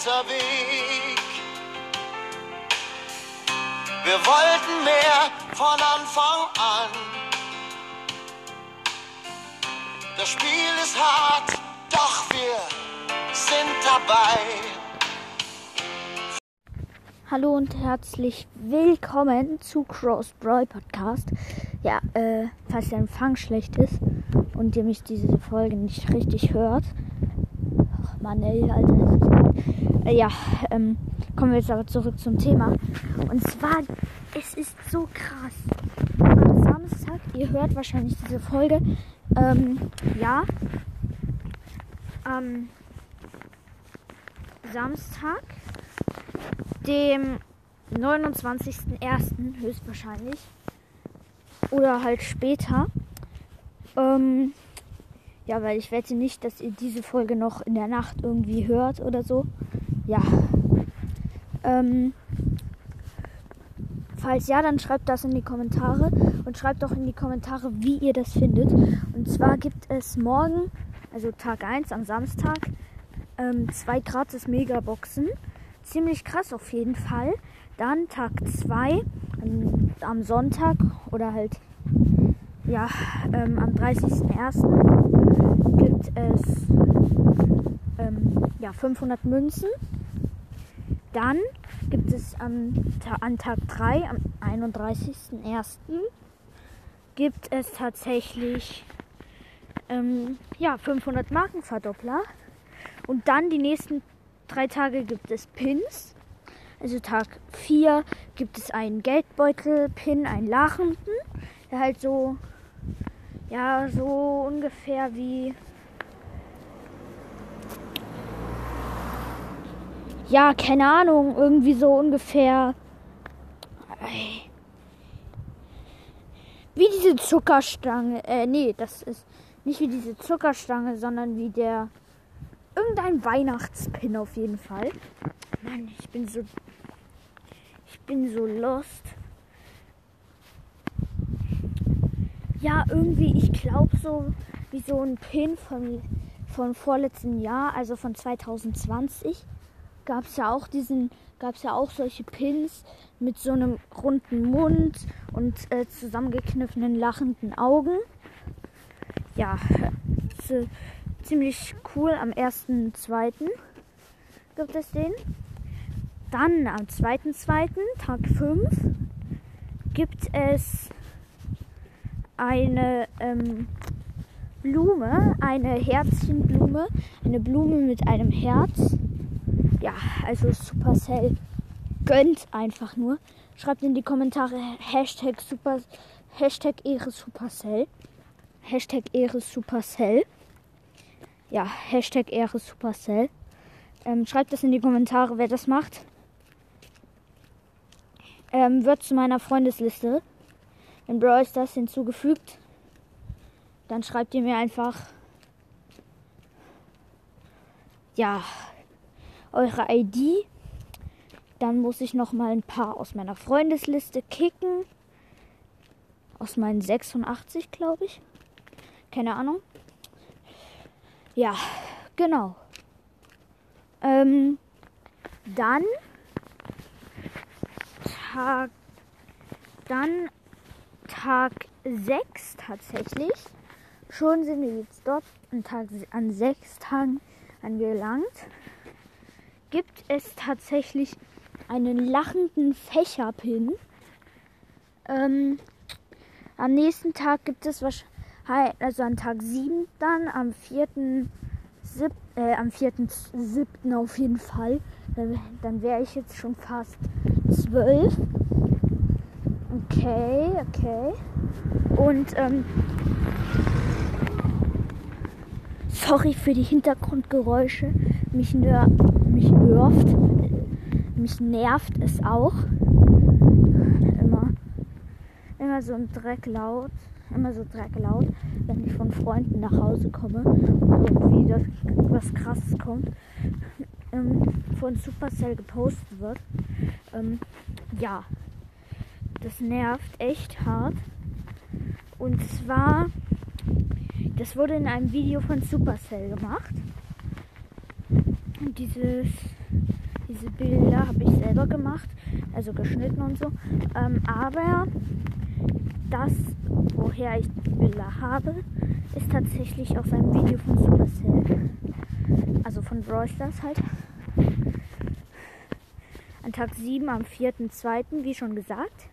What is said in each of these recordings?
weiter Weg. Wir wollten mehr von Anfang an. Das Spiel ist hart, doch wir sind dabei. Hallo und herzlich willkommen zu Cross Brawl Podcast. Ja, äh, falls der Empfang schlecht ist und ihr mich diese Folge nicht richtig hört. Mann, ey, Alter. Äh, ja, ähm, kommen wir jetzt aber zurück zum Thema. Und zwar, es ist so krass. Am Samstag, ihr hört wahrscheinlich diese Folge, ähm, ja, am Samstag dem 29.01. höchstwahrscheinlich. Oder halt später. Ähm, ja, weil ich wette nicht, dass ihr diese Folge noch in der Nacht irgendwie hört oder so. Ja. Ähm, falls ja, dann schreibt das in die Kommentare und schreibt auch in die Kommentare, wie ihr das findet. Und zwar gibt es morgen, also Tag 1 am Samstag, ähm, zwei gratis Megaboxen ziemlich krass auf jeden Fall. Dann Tag 2 am Sonntag oder halt ja ähm, am 30.01. gibt es ähm, ja 500 Münzen. Dann gibt es am, an Tag 3 am 31.01. gibt es tatsächlich ähm, ja 500 Markenverdoppler und dann die nächsten drei Tage gibt es Pins. Also Tag 4 gibt es einen Geldbeutel-Pin, einen lachenden, der halt so, ja, so ungefähr wie, ja, keine Ahnung, irgendwie so ungefähr, wie diese Zuckerstange, äh, nee, das ist nicht wie diese Zuckerstange, sondern wie der irgendein Weihnachtspin auf jeden Fall. Mann, ich bin so. Ich bin so lost. Ja, irgendwie, ich glaube so, wie so ein Pin von, von vorletzten Jahr, also von 2020, gab es ja auch diesen, gab es ja auch solche Pins mit so einem runden Mund und äh, zusammengekniffenen lachenden Augen. Ja, äh, ziemlich cool. Am 1.2. gibt es den. Dann am 2.2., Tag 5, gibt es eine ähm, Blume, eine Herzchenblume, eine Blume mit einem Herz. Ja, also Supercell gönnt einfach nur. Schreibt in die Kommentare Hashtag Super, Hashtag Ehre Supercell. Hashtag Ehre Supercell ja, Hashtag Ehre Supercell. Ähm, schreibt das in die Kommentare, wer das macht. Ähm, wird zu meiner Freundesliste in Brawl Stars hinzugefügt. Dann schreibt ihr mir einfach ja eure ID. Dann muss ich noch mal ein paar aus meiner Freundesliste kicken. Aus meinen 86, glaube ich. Keine Ahnung. Ja, genau. Ähm, dann dann Tag 6 tatsächlich. Schon sind wir jetzt dort an, Tag, an sechs Tagen angelangt. Gibt es tatsächlich einen lachenden Fächerpin. Ähm, am nächsten Tag gibt es wahrscheinlich also an Tag 7 dann, am 4. Sieb, äh, am 4.7. auf jeden Fall. Dann, dann wäre ich jetzt schon fast 12. Okay, okay. Und ähm, sorry für die Hintergrundgeräusche. Mich, nör mich nervt. Mich nervt es auch. Immer, immer so ein Dreck laut immer so laut, wenn ich von Freunden nach Hause komme und irgendwie das, was krasses kommt, ähm, von Supercell gepostet wird. Ähm, ja, das nervt echt hart. Und zwar, das wurde in einem Video von Supercell gemacht. Und dieses, diese Bilder habe ich selber gemacht, also geschnitten und so. Ähm, aber das, woher ich die Bilder habe, ist tatsächlich aus einem Video von Supercell. Also von Brawl Stars halt. An Tag 7 am 4.2., wie schon gesagt,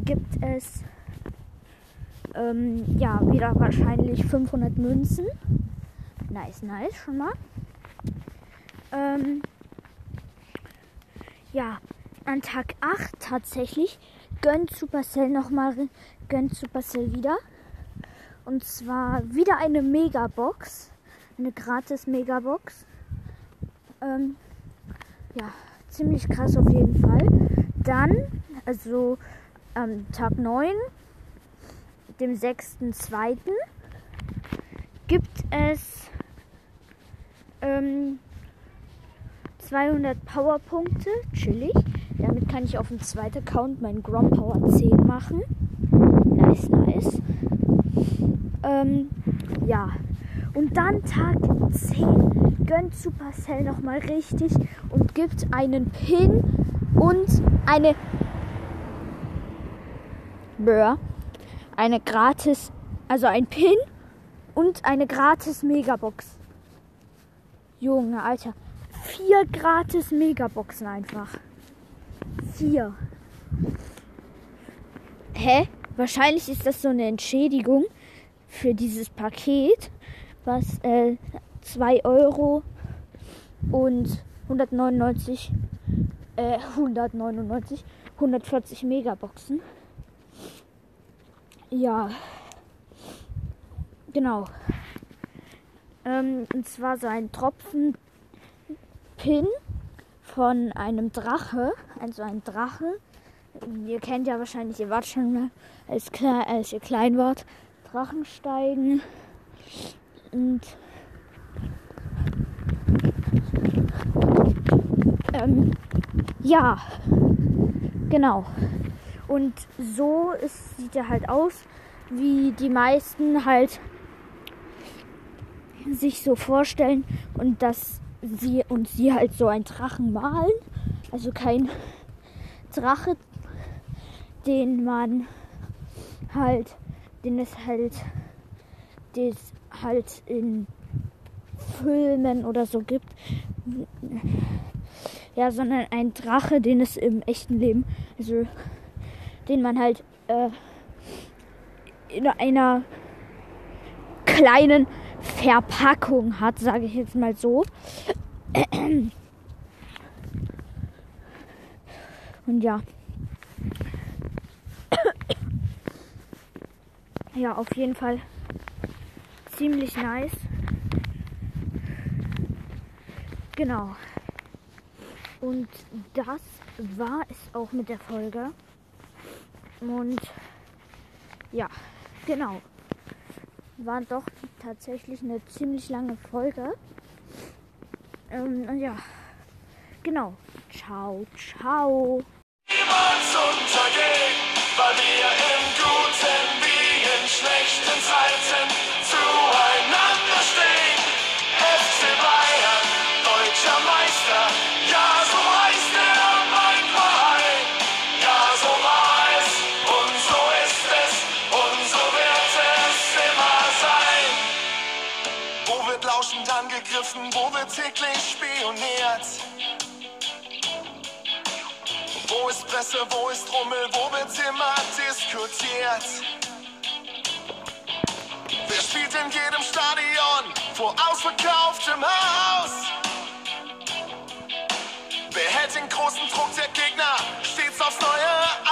gibt es ähm, ja wieder wahrscheinlich 500 Münzen. Nice, nice, schon mal. Ähm, ja, an Tag 8 tatsächlich gönnt Supercell nochmal, gönnt Supercell wieder. Und zwar wieder eine Megabox. Eine gratis Megabox. Ähm, ja, ziemlich krass auf jeden Fall. Dann, also am Tag 9, dem 6.2., gibt es ähm, 200 Powerpunkte, chillig. Damit kann ich auf dem zweiten Account meinen Grom Power 10 machen. Nice, nice. Ähm, ja. Und dann Tag 10 gönnt Supercell nochmal richtig und gibt einen Pin und eine Bör, eine gratis, also ein Pin und eine gratis Megabox. Junge, Alter. Vier gratis Megaboxen einfach. Vier. Hä? Wahrscheinlich ist das so eine Entschädigung für dieses Paket, was äh, 2 Euro und 199, äh, 199, 140 Megaboxen. Ja, genau. Ähm, und zwar so ein Tropfen Pin von einem Drache, also ein Drache. Ihr kennt ja wahrscheinlich, ihr wart schon mal, als, als ihr klein wart, Drachen. Und ähm, ja, genau. Und so ist, sieht er halt aus, wie die meisten halt sich so vorstellen und das sie und sie halt so einen Drachen malen. Also kein Drache, den man halt, den es halt, das halt in Filmen oder so gibt. Ja, sondern ein Drache, den es im echten Leben, also den man halt äh, in einer kleinen Verpackung hat, sage ich jetzt mal so. Und ja. Ja, auf jeden Fall ziemlich nice. Genau. Und das war es auch mit der Folge. Und ja, genau war doch tatsächlich eine ziemlich lange Folge. Ähm, ja, genau. Ciao, ciao. Wird täglich spioniert? Wo ist Presse, wo ist Rummel, wo wird immer diskutiert? Wer spielt in jedem Stadion vor ausverkauftem Haus? Wer hält den großen Druck der Gegner stets aufs Neue